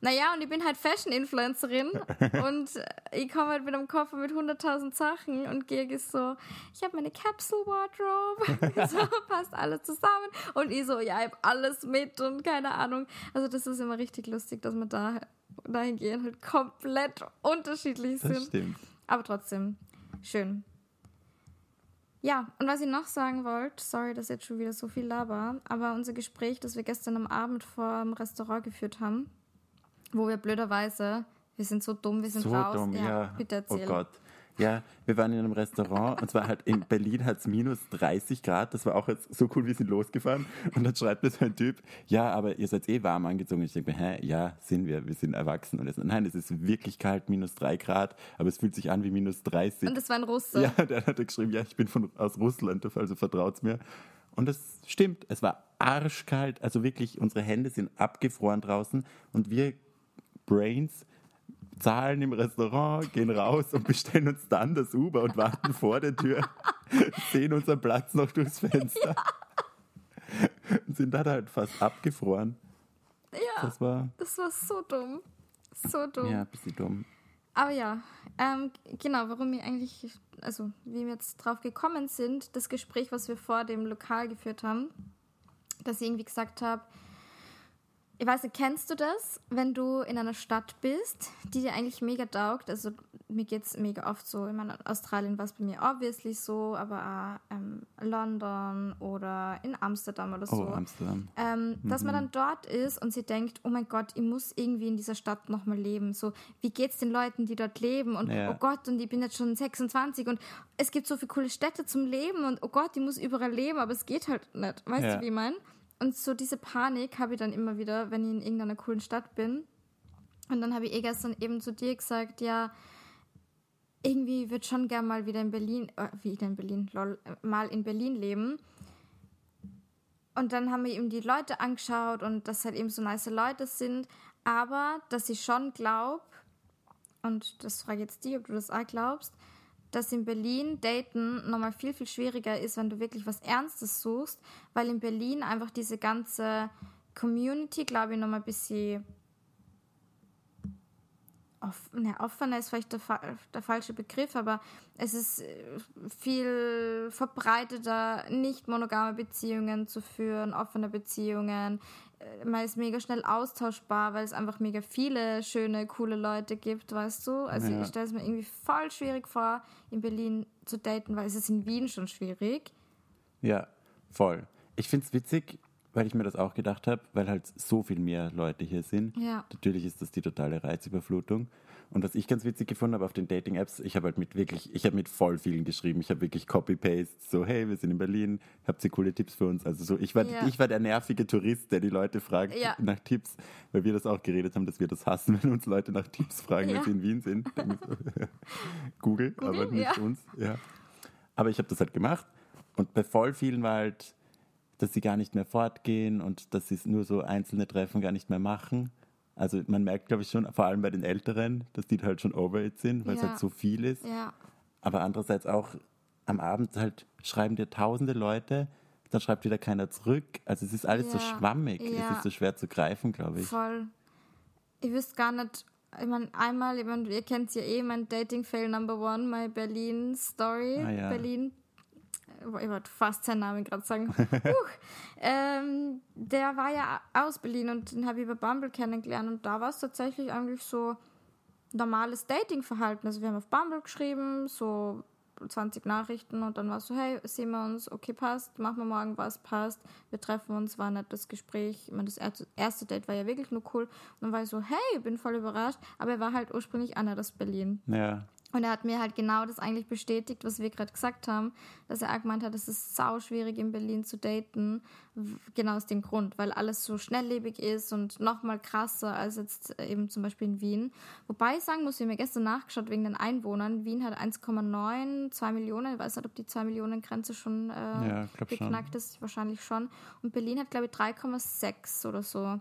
Naja, und ich bin halt Fashion-Influencerin *laughs* und ich komme halt mit einem Koffer mit 100.000 Sachen und ist so, ich habe meine Capsule Wardrobe, *laughs* so passt alles zusammen und ich so, ja, ich habe alles mit und keine Ahnung. Also das ist immer richtig lustig, dass wir da dahingehend halt komplett unterschiedlich das sind. stimmt. Aber trotzdem, schön. Ja, und was ich noch sagen wollte, sorry, dass jetzt schon wieder so viel laber, aber unser Gespräch, das wir gestern am Abend vor dem Restaurant geführt haben, wo wir blöderweise, wir sind so dumm, wir sind So raus. dumm, ja. Bitte erzähl. Oh Gott. Ja, wir waren in einem Restaurant und zwar halt in Berlin hat es minus 30 Grad. Das war auch jetzt so cool, wir sind losgefahren. Und dann schreibt mir so ein Typ, ja, aber ihr seid eh warm angezogen. Ich denke mir, hä, ja, sind wir, wir sind erwachsen. Und er so, nein, es ist wirklich kalt, minus 3 Grad, aber es fühlt sich an wie minus 30. Und das war ein Russe. Ja, der hat geschrieben, ja, ich bin von, aus Russland, also vertraut's mir. Und das stimmt, es war arschkalt, also wirklich, unsere Hände sind abgefroren draußen und wir Brains zahlen im Restaurant, gehen raus und bestellen uns dann das Uber und warten vor der Tür, *laughs* sehen unseren Platz noch durchs Fenster und sind dann halt fast abgefroren. Ja, Das war, das war so dumm. So dumm. ja, ein bisschen dumm. Aber ja, ähm, genau, warum wir eigentlich, also wie wir jetzt drauf gekommen sind, das Gespräch, was wir vor dem Lokal geführt haben, dass ich irgendwie gesagt habe, ich weiß nicht, kennst du das, wenn du in einer Stadt bist, die dir eigentlich mega taugt? Also mir geht es mega oft so, ich meine, Australien war es bei mir obviously so, aber auch ähm, London oder in Amsterdam oder Oh, so. Amsterdam. Ähm, dass Mhm. man dann dort ist und sie denkt, oh mein Gott, ich muss irgendwie in dieser Stadt nochmal leben. So, wie geht's den Leuten, die dort leben? Und Ja. oh Gott, und ich bin jetzt schon 26 und es gibt so viele coole Städte zum Leben und oh Gott, ich muss überall leben, aber es geht halt nicht. Weißt Ja. du, wie ich mein? Und so diese Panik habe ich dann immer wieder, wenn ich in irgendeiner coolen Stadt bin. Und dann habe ich eh gestern eben zu dir gesagt, ja, irgendwie würde schon gern mal wieder in Berlin, äh, wieder in Berlin, lol, äh, mal in Berlin leben. Und dann haben wir eben die Leute angeschaut und dass halt eben so nice Leute sind, aber dass ich schon glaube, und das frage jetzt dich, ob du das auch glaubst, dass in Berlin daten nochmal viel, viel schwieriger ist, wenn du wirklich was Ernstes suchst, weil in Berlin einfach diese ganze Community, glaube ich, nochmal ein bisschen off, ne, offener ist vielleicht der, der falsche Begriff, aber es ist äh, viel verbreiteter, nicht monogame Beziehungen zu führen, offene Beziehungen. Äh, Man ist mega schnell austauschbar, weil es einfach mega viele schöne, coole Leute gibt, weißt du? Also Ja. ich stelle es mir irgendwie voll schwierig vor, in Berlin zu daten, weil es ist in Wien schon schwierig. Ja, voll. Ich finde es witzig, weil ich mir das auch gedacht habe, weil halt so viel mehr Leute hier sind. Ja. Natürlich ist das die totale Reizüberflutung. Und was ich ganz witzig gefunden habe auf den Dating-Apps, ich habe halt mit wirklich, ich habe mit voll vielen geschrieben. Ich habe wirklich Copy-Paste, so, hey, wir sind in Berlin, habt ihr coole Tipps für uns? Also so, ich war, Ja. ich war der nervige Tourist, der die Leute fragt Ja. nach Tipps, weil wir das auch geredet haben, dass wir das hassen, *laughs* wenn uns Leute nach Tipps fragen, Ja. wenn sie in Wien sind. *laughs* So, Google, aber Google, nicht uns. Ja. Aber ich habe das halt gemacht und bei voll vielen war halt, dass sie gar nicht mehr fortgehen und dass sie nur so einzelne Treffen gar nicht mehr machen. Also man merkt, glaube ich, schon, vor allem bei den Älteren, dass die halt schon over it sind, weil es Ja. halt so viel ist. Ja, Aber andererseits auch am Abend halt schreiben dir tausende Leute, dann schreibt wieder keiner zurück. Also es ist alles so Ja. schwammig. Ja. Es ist so schwer zu greifen, glaube ich. voll. Ich wüsste gar nicht, ich meine, einmal, ich mein, ihr kennt ja eh, mein Dating-Fail Number One, my Berlin-Story. Ah, ja. Berlin, ich wollte fast seinen Namen gerade sagen. *laughs* Huch. ähm, der war ja aus Berlin und den habe ich über Bumble kennengelernt und da war es tatsächlich eigentlich so normales Datingverhalten. Also wir haben auf Bumble geschrieben, so 20 Nachrichten und dann war es so, hey, sehen wir uns, okay, passt, machen wir morgen was, passt, wir treffen uns, war ein nettes Gespräch. Ich meine, das erste Date war ja wirklich nur cool. Und dann war ich so, hey, bin voll überrascht, aber er war halt ursprünglich einer aus Berlin. Ja. Und er hat mir halt genau das eigentlich bestätigt, was wir gerade gesagt haben, dass er auch gemeint hat, es ist sau schwierig in Berlin zu daten, genau aus dem Grund, weil alles so schnelllebig ist und nochmal krasser als jetzt eben zum Beispiel in Wien. Wobei ich sagen muss, ich habe mir gestern nachgeschaut wegen den Einwohnern. Wien hat 1,9, 2 Millionen. Ich weiß nicht, ob die 2 Millionen Grenze schon äh, ja, geknackt schon. ist, wahrscheinlich schon. Und Berlin hat, glaube ich, 3,6 oder so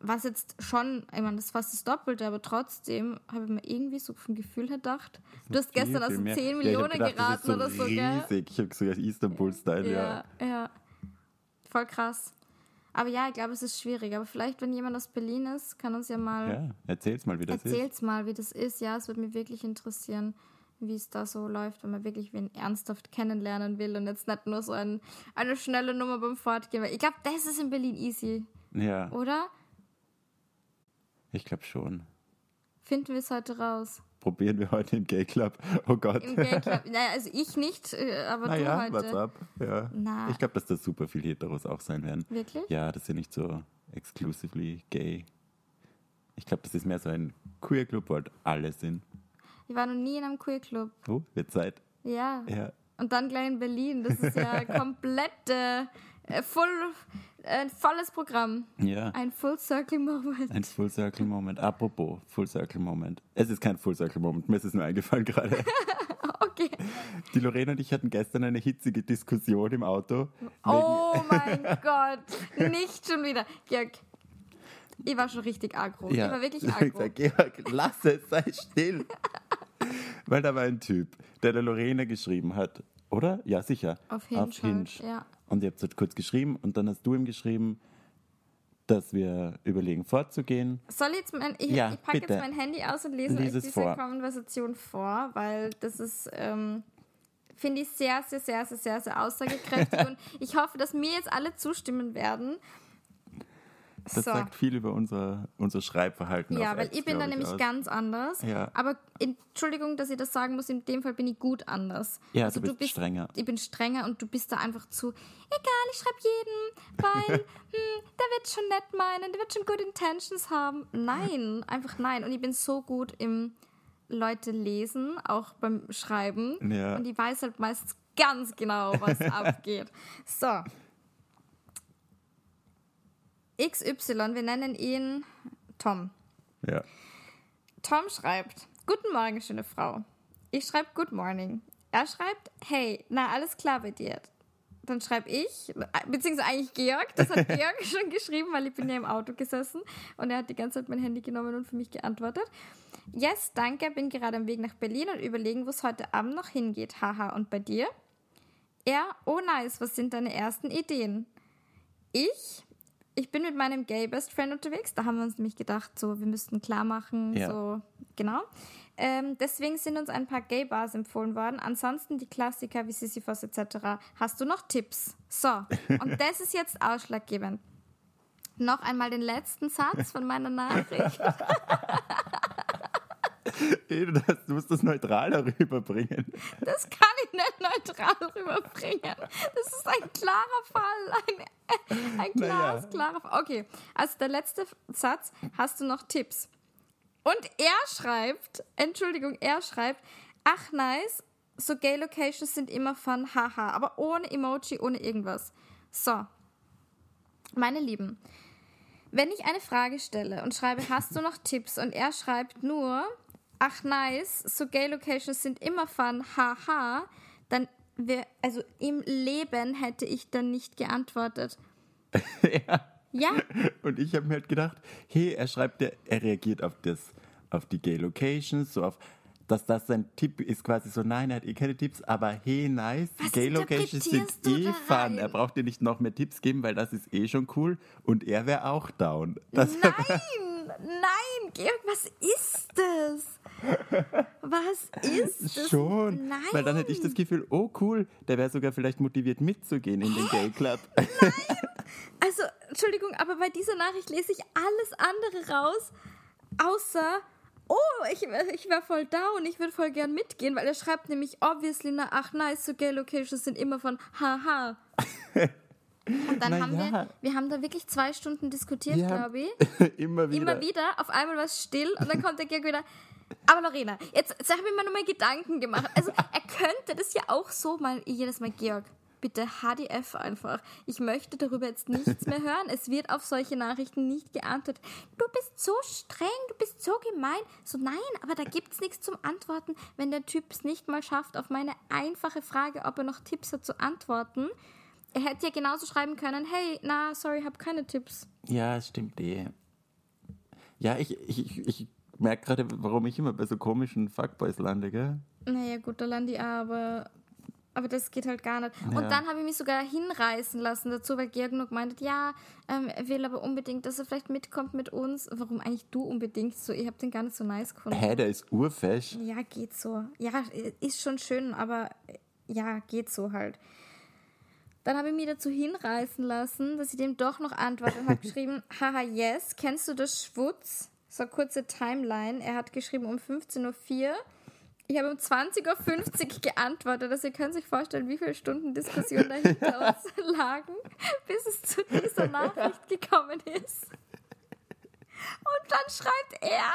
was jetzt schon, ich meine, das ist fast das Doppelte, aber trotzdem habe ich mir irgendwie so vom Gefühl her gedacht, du hast gestern aus 10 Millionen ja, gedacht, geraten so oder so, riesig. gell? Ich habe sogar Istanbul-Style, ja. ja. Ja, voll krass. Aber ja, ich glaube, es ist schwierig. Aber vielleicht, wenn jemand aus Berlin ist, kann uns ja mal. Ja, erzähl's mal, wie das erzähl's ist. Erzähl's mal, wie das ist. Ja, es würde mich wirklich interessieren, wie es da so läuft, wenn man wirklich wen ernsthaft kennenlernen will und jetzt nicht nur so ein, eine schnelle Nummer beim Fortgehen. Ich glaube, das ist in Berlin easy. Ja. Oder? Ich glaube schon. Finden wir es heute raus. Probieren wir heute im Gay Club. Oh Gott. Im Gay Club. Naja, also ich nicht, äh, aber naja, du heute. what's up? Ja. Na. Ich glaube, dass da super viele Heteros auch sein werden. Wirklich? Ja, das ist ja nicht so exclusively gay. Ich glaube, das ist mehr so ein Queer Club, wo halt alle sind. Ich war noch nie in einem Queer Club. Oh, wird Zeit. Ja. Ja. Und dann gleich in Berlin. Das ist ja *laughs* komplett äh, full ein volles Programm. Ja. Ein Full Circle Moment. Ein Full Circle Moment. Apropos Full Circle Moment. Es ist kein Full Circle Moment, mir ist es nur eingefallen gerade. *laughs* okay. Die Lorena und ich hatten gestern eine hitzige Diskussion im Auto. Oh mein Gott, nicht schon wieder. Georg, ich war schon richtig aggro. Ja. Ich war wirklich aggro. Ich Georg, lass es, sei still. Weil da war ein Typ, der der Lorena geschrieben hat, oder? Ja, sicher. Auf Hinge. Auf Hinge. Halt, ja. Und ihr habt es kurz geschrieben und dann hast du ihm geschrieben, dass wir überlegen, fortzugehen. Soll ich jetzt mein, ich, ja, ich packe jetzt mein Handy aus und lese Lies euch diese vor. Konversation vor, weil das ist, ähm, finde ich, sehr, sehr, sehr, sehr, sehr, sehr aussagekräftig *laughs* und ich hoffe, dass mir jetzt alle zustimmen werden. Das so. sagt viel über unser, unser Schreibverhalten. Ja, weil Apps, ich bin da nämlich aus. ganz anders. Ja. Aber Entschuldigung, dass ich das sagen muss, in dem Fall bin ich gut anders. Ja, also du bist strenger. Ich bin strenger und du bist da einfach zu, egal, ich schreibe jedem, weil *laughs* hm, der wird schon nett meinen, der wird schon good intentions haben. Nein, einfach nein. Und ich bin so gut im Leute lesen, auch beim Schreiben. Ja. Und ich weiß halt meistens ganz genau, was *laughs* abgeht. So. XY, wir nennen ihn Tom. Ja. Tom schreibt, Guten Morgen, schöne Frau. Ich schreibe Good Morning. Er schreibt, hey, na, alles klar bei dir. Dann schreibe ich, beziehungsweise eigentlich Georg, das hat *laughs* Georg schon geschrieben, weil ich bin ja im Auto gesessen und er hat die ganze Zeit mein Handy genommen und für mich geantwortet. Yes, danke, bin gerade am Weg nach Berlin und überlegen, wo es heute Abend noch hingeht. Haha, und bei dir? Er, oh nice, was sind deine ersten Ideen? Ich, ich bin mit meinem Gay Best Friend unterwegs. Da haben wir uns nämlich gedacht, so wir müssten klar machen, Ja. so genau. Ähm, deswegen sind uns ein paar Gay Bars empfohlen worden. Ansonsten die Klassiker wie Sisyphus etc. Hast du noch Tipps? So, und *laughs* das ist jetzt ausschlaggebend. Noch einmal den letzten Satz von meiner Nachricht. *laughs* *laughs* Du das- du musst das neutraler rüberbringen. Das kann ich nicht neutral rüberbringen. Das ist ein klarer Fall. Ein, ein Naja. klares, klarer Fall. Okay, also der letzte Satz. Hast du noch Tipps? Und er schreibt, Entschuldigung, er schreibt, ach nice, so Gay Locations sind immer fun, haha, aber ohne Emoji, ohne irgendwas. So, meine Lieben, wenn ich eine Frage stelle und schreibe, hast du noch Tipps? Und er schreibt nur, ach nice, so Gay Locations sind immer fun, haha, dann wär, also im Leben hätte ich dann nicht geantwortet. *laughs* ja. Ja, Und ich habe mir halt gedacht, hey, er schreibt, ja, er reagiert auf das, auf die Gay Locations, so auf, dass das sein Tipp ist, quasi so, nein, er hat eh keine Tipps, aber hey, nice, Was Gay Locations sind eh fun. Er braucht dir nicht noch mehr Tipps geben, weil das ist eh schon cool und er wäre auch down. Das, nein, *laughs* Nein, Georg, was ist das? Was ist das? Schon. Nein. Weil dann hätte ich das Gefühl, oh cool, der wäre sogar vielleicht motiviert mitzugehen in den Gay Club. Also, Entschuldigung, aber bei dieser Nachricht lese ich alles andere raus, außer, oh, ich, ich wäre voll down, ich würde voll gern mitgehen, weil er schreibt nämlich, obviously, na, ach nice, so gay locations sind immer von haha. Und dann Na haben ja. wir, wir haben da wirklich zwei Stunden diskutiert, glaube ich. *laughs* Immer wieder. Immer wieder, auf einmal war es still und dann kommt der Georg wieder. Aber Lorena, jetzt, jetzt habe ich mir nochmal Gedanken gemacht. Also er könnte das ja auch so mal jedes Mal, Georg, bitte HDF einfach. Ich möchte darüber jetzt nichts mehr hören. Es wird auf solche Nachrichten nicht geantwortet. Du bist so streng, du bist so gemein. So nein, aber da gibt es nichts zum Antworten, wenn der Typ es nicht mal schafft, auf meine einfache Frage, ob er noch Tipps hat, zu antworten. Er hätte ja genauso schreiben können, hey, na, sorry, hab keine Tipps. Ja, stimmt eh. Ja, ich, ich, ich, merke gerade, warum ich immer bei so komischen Fuckboys lande, gell? Naja, gut, da lande ich aber, aber das geht halt gar nicht. Ja. Und dann habe ich mich sogar hinreißen lassen dazu, weil Georg noch gemeint hat, ja, ähm, er will aber unbedingt, dass er vielleicht mitkommt mit uns. Warum eigentlich du unbedingt so? Ich habe den gar nicht so nice gefunden. Hä, der ist urfesch. Ja, geht so. Ja, ist schon schön, aber ja, geht so halt. Dann habe ich mich dazu hinreißen lassen, dass ich dem doch noch antworte und habe *laughs* geschrieben, haha, yes, kennst du das Schwutz? So eine kurze Timeline. Er hat geschrieben um 15.04 Uhr. Ich habe um 20.50 Uhr geantwortet. Also ihr könnt sich vorstellen, wie viele Stunden Diskussion dahinter *laughs* uns lagen, bis es zu dieser Nachricht gekommen ist. Und dann schreibt er,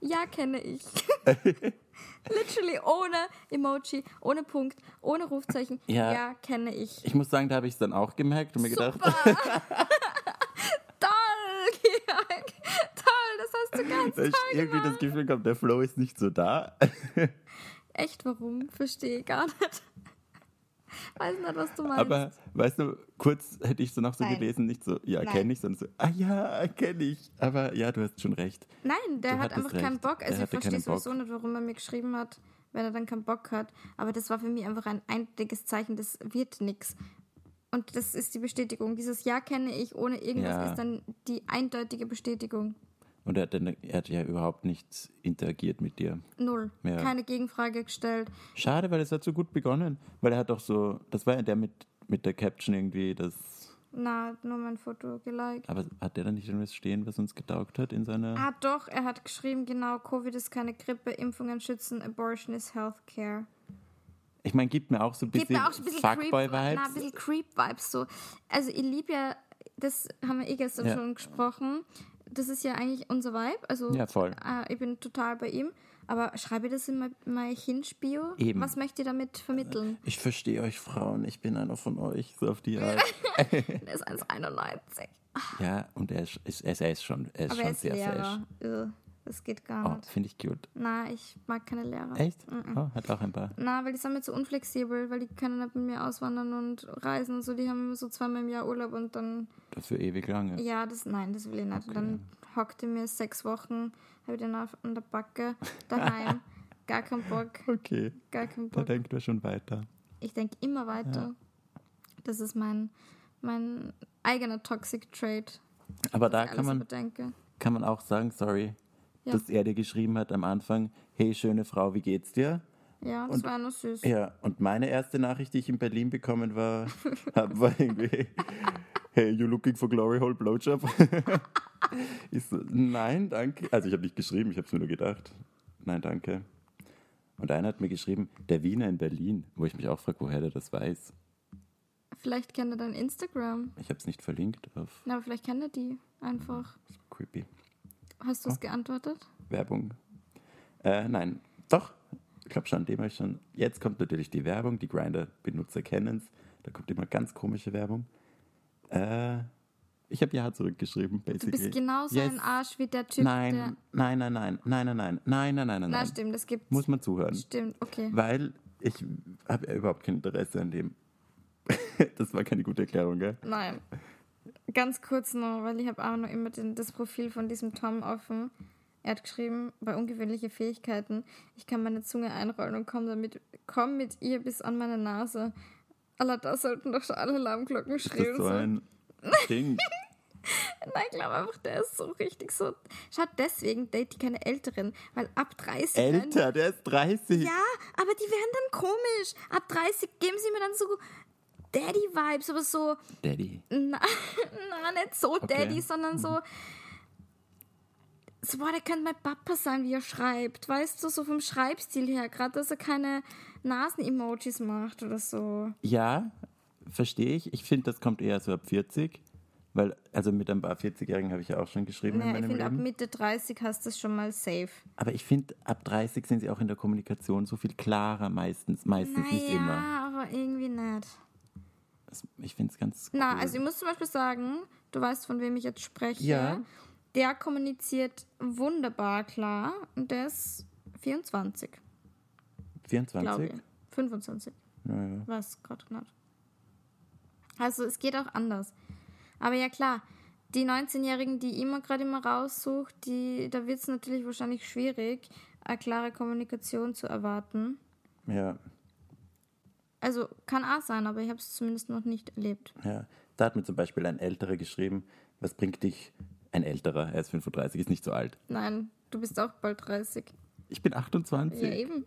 *laughs* ja, kenne ich. Literally ohne Emoji, ohne Punkt, ohne Rufzeichen. Ja. Ja, kenne ich. Ich muss sagen, da habe ich es dann auch gemerkt und mir gedacht, Super. *laughs* Toll, Georg. Toll, das hast du ganz dass ich toll irgendwie das gemacht. Gefühl gehabt, der Flow ist nicht so da. Echt, warum? Verstehe gar nicht. *laughs* Weiß nicht, was du meinst. Aber weißt du, kurz hätte ich so noch so Nein. gelesen, nicht so, ja, kenne ich, sondern so, ah ja, kenne ich. Aber ja, du hast schon recht. Nein, der Du hat einfach keinen recht. Bock. Der Also ich verstehe keinen Bock. sowieso nicht, warum er mir geschrieben hat, wenn er dann keinen Bock hat. Aber das war für mich einfach ein eindeutiges Zeichen, das wird nichts. Und das ist die Bestätigung. Dieses Ja kenne ich ohne irgendwas Ja. ist dann die eindeutige Bestätigung. Und er hat, dann, er hat ja überhaupt nicht interagiert mit dir. Null. Ja. Keine Gegenfrage gestellt. Schade, weil es hat so gut begonnen. Weil er hat doch so, das war ja der mit, mit der Caption irgendwie, das. Na, nur mein Foto geliked. Aber hat der dann nicht irgendwas stehen, was uns getaugt hat in seiner. Ah, doch, er hat geschrieben, genau, Covid ist keine Grippe, Impfungen schützen, Abortion ist Healthcare. Ich meine, gibt mir auch so ein Gibt bisschen, mir auch ein bisschen Creep, na, ein Fuckboy-Vibes. bisschen Creep-Vibes so. Also ich liebe ja, das haben wir eh gestern Ja. schon gesprochen, das ist ja eigentlich unser Vibe, also Ja, voll. äh, ich bin total bei ihm, aber schreibe das in mein, mein Hinspiel? Eben. Was möchte ich damit vermitteln? Ich verstehe euch Frauen, ich bin einer von euch, so auf die Art. Der *laughs* ist 1,91. ja, und er ist, ist, er ist schon, er ist Aber er schon ist sehr. Lehrer. Ugh, Das geht gar Oh, nicht. finde ich cute. Na, ich mag keine Lehrer. Echt? Oh, hat auch ein paar. Na, weil die sind mir zu unflexibel, weil die können nicht mit mir auswandern und reisen und so. Die haben immer so zweimal im Jahr Urlaub und dann, Dafür ewig lange. ja, das, nein, das will ich nicht. Dann hockte mir sechs Wochen, habe ich den auf, an der Backe, daheim. *laughs* gar keinen Bock, Okay, gar keinen da Bock. denkt er schon weiter. Ich denke immer weiter. Das ist mein, mein eigener Toxic Trait. Aber da kann man, überdenke. kann man auch sagen, sorry, Ja. dass er dir geschrieben hat am Anfang, hey, schöne Frau, wie geht's dir? Ja, das Und- war nur süß. Ja, und meine erste Nachricht, die ich in Berlin bekommen war, *laughs* war irgendwie, hey, you looking for glory hole blowjob? *laughs* ich so, nein, danke. Also ich habe nicht geschrieben, ich habe es mir nur gedacht. Nein, danke. Und einer hat mir geschrieben, der Wiener in Berlin, wo ich mich auch frage, woher der das weiß. Vielleicht kennt er dein Instagram. Ich habe es nicht verlinkt auf Na, aber vielleicht kennt er die einfach. creepy Hast du es geantwortet? Werbung. Äh, nein, doch. Ich glaube schon, dem habe ich schon. Jetzt kommt natürlich die Werbung, die Grinder-Benutzer kennen es. Da kommt immer ganz komische Werbung. Äh, ich habe Ja zurückgeschrieben, Du basically. bist genauso Yes. ein Arsch wie der Typ, Nein, der. nein, nein, nein, nein, nein, nein, nein, nein, nein, nein, Na, nein. stimmt, das gibt. Muss man zuhören. Stimmt, okay. Weil ich habe ja überhaupt kein Interesse an dem. *laughs* das war keine gute Erklärung, gell? Nein. Ganz kurz noch, weil ich habe auch noch immer den, das Profil von diesem Tom offen. Er hat geschrieben, bei ungewöhnliche Fähigkeiten, ich kann meine Zunge einrollen und komme damit, komm mit ihr bis an meine Nase. Alla, da sollten doch schon alle Alarmglocken Ist das schrillen. so so. ein *laughs* Ding? Nein, ich glaube einfach, der ist so richtig so. Schaut, deswegen date ich keine Älteren, weil ab 30. Älter, der ist 30. Ja, aber die werden dann komisch. Ab 30 geben sie mir dann so Daddy-Vibes, aber so. Daddy. Na, *laughs* na nicht so Okay. Daddy, sondern so. So, boah, der könnte mein Papa sein, wie er schreibt. Weißt du, so vom Schreibstil her. Gerade, dass er keine Nasen-Emojis macht oder so. Ja, verstehe ich. Ich finde, das kommt eher so ab 40. Weil, also mit ein paar 40-Jährigen habe ich ja auch schon geschrieben in Naja, ich meinem finde, ab. Mitte 30 hast du es schon mal safe. Aber ich finde, ab 30 sind sie auch in der Kommunikation so viel klarer meistens. Meistens, nicht immer. Naja, aber irgendwie nicht. Ich finde es ganz cool. Na, also ich muss zum Beispiel sagen, du weißt, von wem ich jetzt spreche. Ja. Der kommuniziert wunderbar klar und der ist 24, glaube 24? ich. 25, Naja. weiß gerade nicht. Also es geht auch anders. Aber ja klar, die 19-Jährigen, die immer gerade immer raussucht, die, da wird es natürlich wahrscheinlich schwierig, eine klare Kommunikation zu erwarten. Ja, Also kann auch sein, aber ich habe es zumindest noch nicht erlebt. ja. Da hat mir zum Beispiel ein Älterer geschrieben, was bringt dich, ein Älterer, er ist 35, ist nicht so alt. Nein, du bist auch bald 30. Ich bin 28. Ja, eben.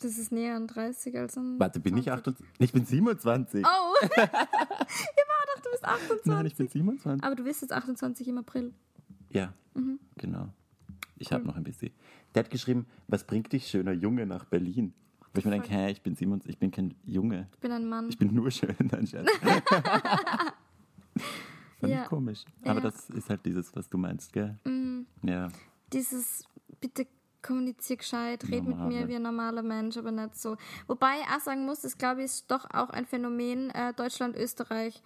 Das ist näher an 30 als an. Warte, bin ich 20. 28? Ich bin 27. Oh! *laughs* ich war doch, du bist 28. Nein, ich bin 27. Aber du bist jetzt 28 im April. Ja, Mhm. genau. Ich habe noch ein bisschen. Der hat geschrieben, was bringt dich, schöner Junge, nach Berlin? Wo ich mir denke, hä, ich bin 27, ich bin kein Junge. Ich bin ein Mann. Ich bin nur schön, nein, Scherz. *laughs* Fand Ja. ich komisch. Aber Ja. Mhm. das ist halt dieses, was du meinst, gell? Ja. Dieses, bitte kommunizier gescheit, red mit Normal. mir wie ein normaler Mensch, aber nicht so. Wobei ich auch sagen muss, das glaube ich ist doch auch ein Phänomen äh, Deutschland, Österreich,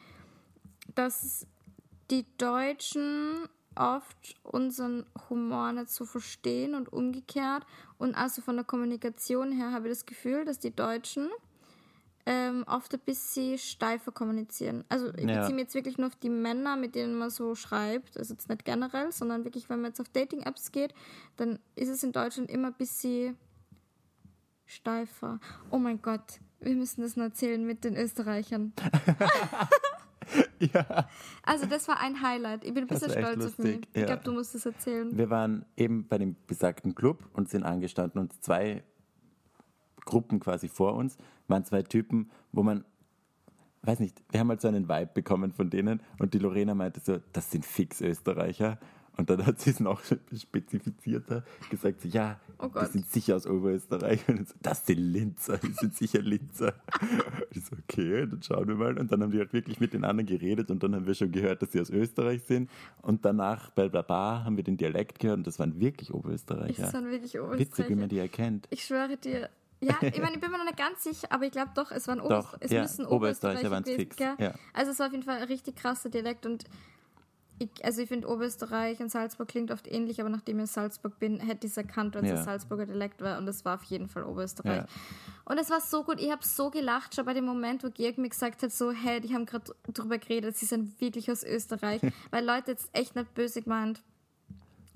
dass die Deutschen oft unseren Humor nicht so verstehen und umgekehrt. Und also von der Kommunikation her habe ich das Gefühl, dass die Deutschen ähm, oft ein bisschen steifer kommunizieren. Also ich Ja. beziehe mich jetzt wirklich nur auf die Männer, mit denen man so schreibt. Also jetzt nicht generell, sondern wirklich, wenn man jetzt auf Dating-Apps geht, dann ist es in Deutschland immer ein bisschen steifer. Oh mein Gott, wir müssen das noch erzählen mit den Österreichern. *laughs* *laughs* *laughs* ja. Also das war ein Highlight. Ich bin ein bisschen stolz auf mich. Ich ja. glaube, du musst es erzählen. Wir waren eben bei dem besagten Club und sind angestanden und zwei Gruppen quasi vor uns waren zwei Typen, wo man, weiß nicht, wir haben halt so einen Vibe bekommen von denen und die Lorena meinte so, das sind fix Österreicher. Und dann hat sie es noch spezifizierter gesagt, so, ja, Oh die sind sicher aus Oberösterreich. Und so, das sind Linzer, die sind sicher Linzer. Und *laughs* ich so, okay, dann schauen wir mal. Und dann haben die halt wirklich mit den anderen geredet und dann haben wir schon gehört, dass sie aus Österreich sind. Und danach der Bar haben wir den Dialekt gehört und das waren wirklich Ich Oberösterreicher. sind wirklich Witzig, wie Oberösterreicher. man die erkennt. Ich schwöre dir. Ja, ich meine, ich bin mir noch nicht ganz sicher, aber ich glaube doch, es waren Ober Doch, es ja, müssen Oberösterreicher Oberösterreicher waren's gewesen, fix, ja. Also es war auf jeden Fall ein richtig krasser Dialekt und ich, also ich finde Oberösterreich und Salzburg klingt oft ähnlich, aber nachdem ich in Salzburg bin, hätte ich es erkannt, wenn es Ja. ein Salzburger Dialekt war und es war auf jeden Fall Oberösterreich. Ja. Und es war so gut, ich habe so gelacht, schon bei dem Moment, wo Georg mir gesagt hat, so, hey, die haben gerade drüber geredet, sie sind wirklich aus Österreich, *laughs* weil Leute jetzt echt nicht böse gemeint,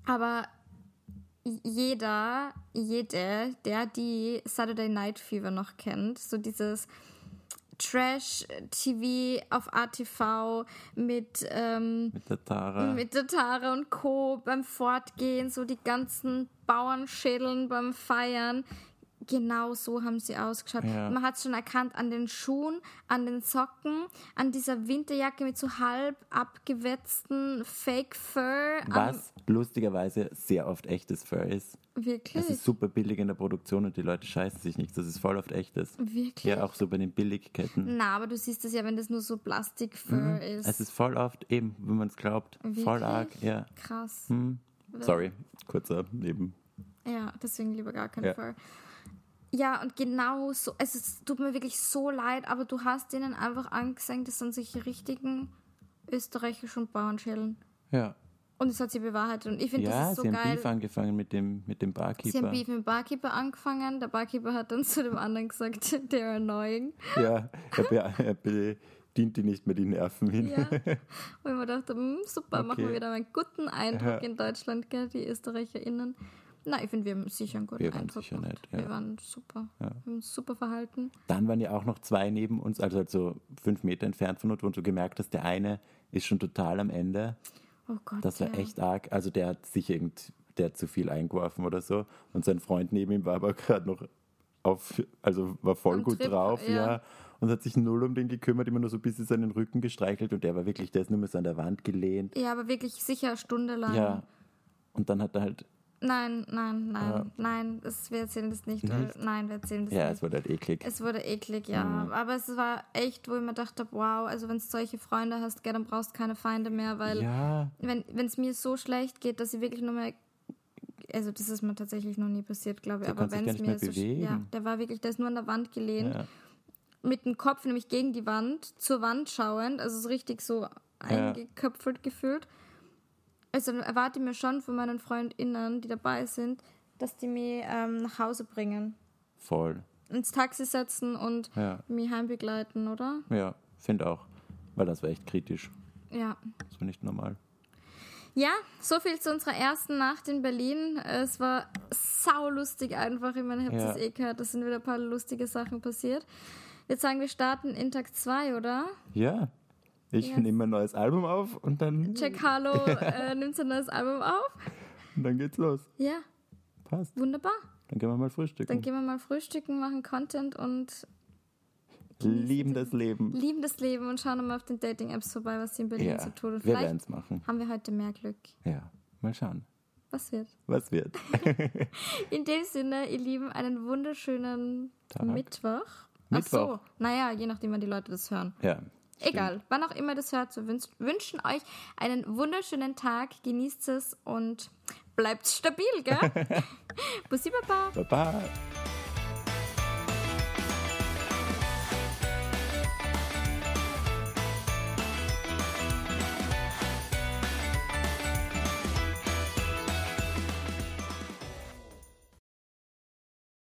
aber jeder, jede, der die Saturday Night Fever noch kennt, so dieses Trash-TV auf ATV mit, ähm, Mit der Tara. mit der Tara und Co. beim Fortgehen, so die ganzen Bauernschädeln beim Feiern. Genau so haben sie ausgeschaut. Ja. Man hat es schon erkannt an den Schuhen, an den Socken, an dieser Winterjacke mit so halb abgewetzten Fake Fur. Was lustigerweise sehr oft echtes Fur ist. wirklich? Es ist super billig in der Produktion und die Leute scheißen sich nichts. Das ist voll oft echtes. Wirklich? Ja, auch so bei den Billigketten. Na, aber du siehst es ja, wenn das nur so Plastikfur ist. Mhm. Es ist voll oft eben, wenn man es glaubt, voll Wirklich? arg. Ja. krass. Sorry, kurzer Neben. Ja, deswegen lieber gar keinen Ja. Fall. Ja, und genau so, es ist, tut mir wirklich so leid, aber du hast denen einfach angesehen, das sind solche richtigen österreichischen Bauernschädeln. Ja. Und es hat sie bewahrheitet. Und ich finde, Ja, das ist so sie haben geil. Beef angefangen mit dem, mit dem Sie haben Barkeeper. Beef mit dem Barkeeper angefangen. Der Barkeeper hat dann *laughs* zu dem anderen gesagt, *laughs* they're annoying. Ja, er, be er bedient die nicht mehr die Nerven hin. Ja. Und ich mir dachte, hm, super, machen wir Okay. wieder einen guten Eindruck Ja. in Deutschland, gell, die ÖsterreicherInnen. Na, ich finde, wir haben sicher einen guten Wir waren Eindruck sicher gemacht. nett, ja. Wir waren super. Wir haben uns super verhalten. Dann waren ja auch noch zwei neben uns, also halt so fünf Meter entfernt von uns, wo du gemerkt hast, der eine ist schon total am Ende. Oh Gott. Das war ja. echt arg. Also der hat sich irgend, der hat zu viel eingeworfen oder so. Und sein Freund neben ihm war aber gerade noch auf, also war voll Am gut Trip, drauf, ja. ja. Und hat sich null um den gekümmert, immer nur so ein bisschen seinen Rücken gestreichelt und der war wirklich, der ist nur mehr so an der Wand gelehnt. Ja, aber wirklich sicher eine Stunde lang. Ja. Und dann hat er halt, Nein, nein, nein, Ja. nein, das, wir erzählen das nicht. weil- Nein, wir erzählen das ja, nicht. es wurde halt eklig. Es wurde eklig, ja. Mhm. Aber es war echt, wo ich mir dachte, wow, also wenn du solche Freunde hast, gell, dann brauchst du keine Feinde mehr, weil ja, wenn es mir so schlecht geht, dass ich wirklich nur mehr. Also das ist mir tatsächlich noch nie passiert, glaube ich. Der aber wenn es nicht mir so ja, der war wirklich, der ist nur an der Wand gelehnt, ja. mit dem Kopf nämlich gegen die Wand, zur Wand schauend, also so richtig so eingeköpfelt gefühlt. Also erwarte ich mir schon von meinen FreundInnen, die dabei sind, dass die mich ähm, nach Hause bringen, voll. ins Taxi setzen und Ja, mich heimbegleiten, oder? ja, finde auch. Weil das war echt kritisch. Ja. Das war nicht normal. Ja, so viel zu unserer ersten Nacht in Berlin. Es war saulustig einfach. Ich meine, ihr habt Ja. es eh gehört, es sind wieder ein paar lustige Sachen passiert. Jetzt sagen wir starten in Tag 2, oder? Ja. Ich Yes. nehme ein neues Album auf und dann, Jack Harlow *laughs* äh, nimmt sein neues Album auf. und dann geht's los. Ja, Passt. wunderbar. Dann gehen wir mal frühstücken. Dann gehen wir mal frühstücken, machen Content und Lieben das Leben. lieben das Leben und schauen mal auf den Dating-Apps vorbei, was sie in Berlin Ja, so tun. Und wir vielleicht werden es machen. haben wir heute mehr Glück. Ja, mal schauen, Was wird? was wird. *laughs* In dem Sinne, ihr Lieben, einen wunderschönen Tag. Mittwoch. Ach so, Mittwoch. naja, je nachdem, wann die Leute das hören. Ja. Egal, wann auch immer das hört, so wünsch, wünschen euch einen wunderschönen Tag, genießt es und bleibt stabil, gell? *laughs* Bussi Baba! Baba.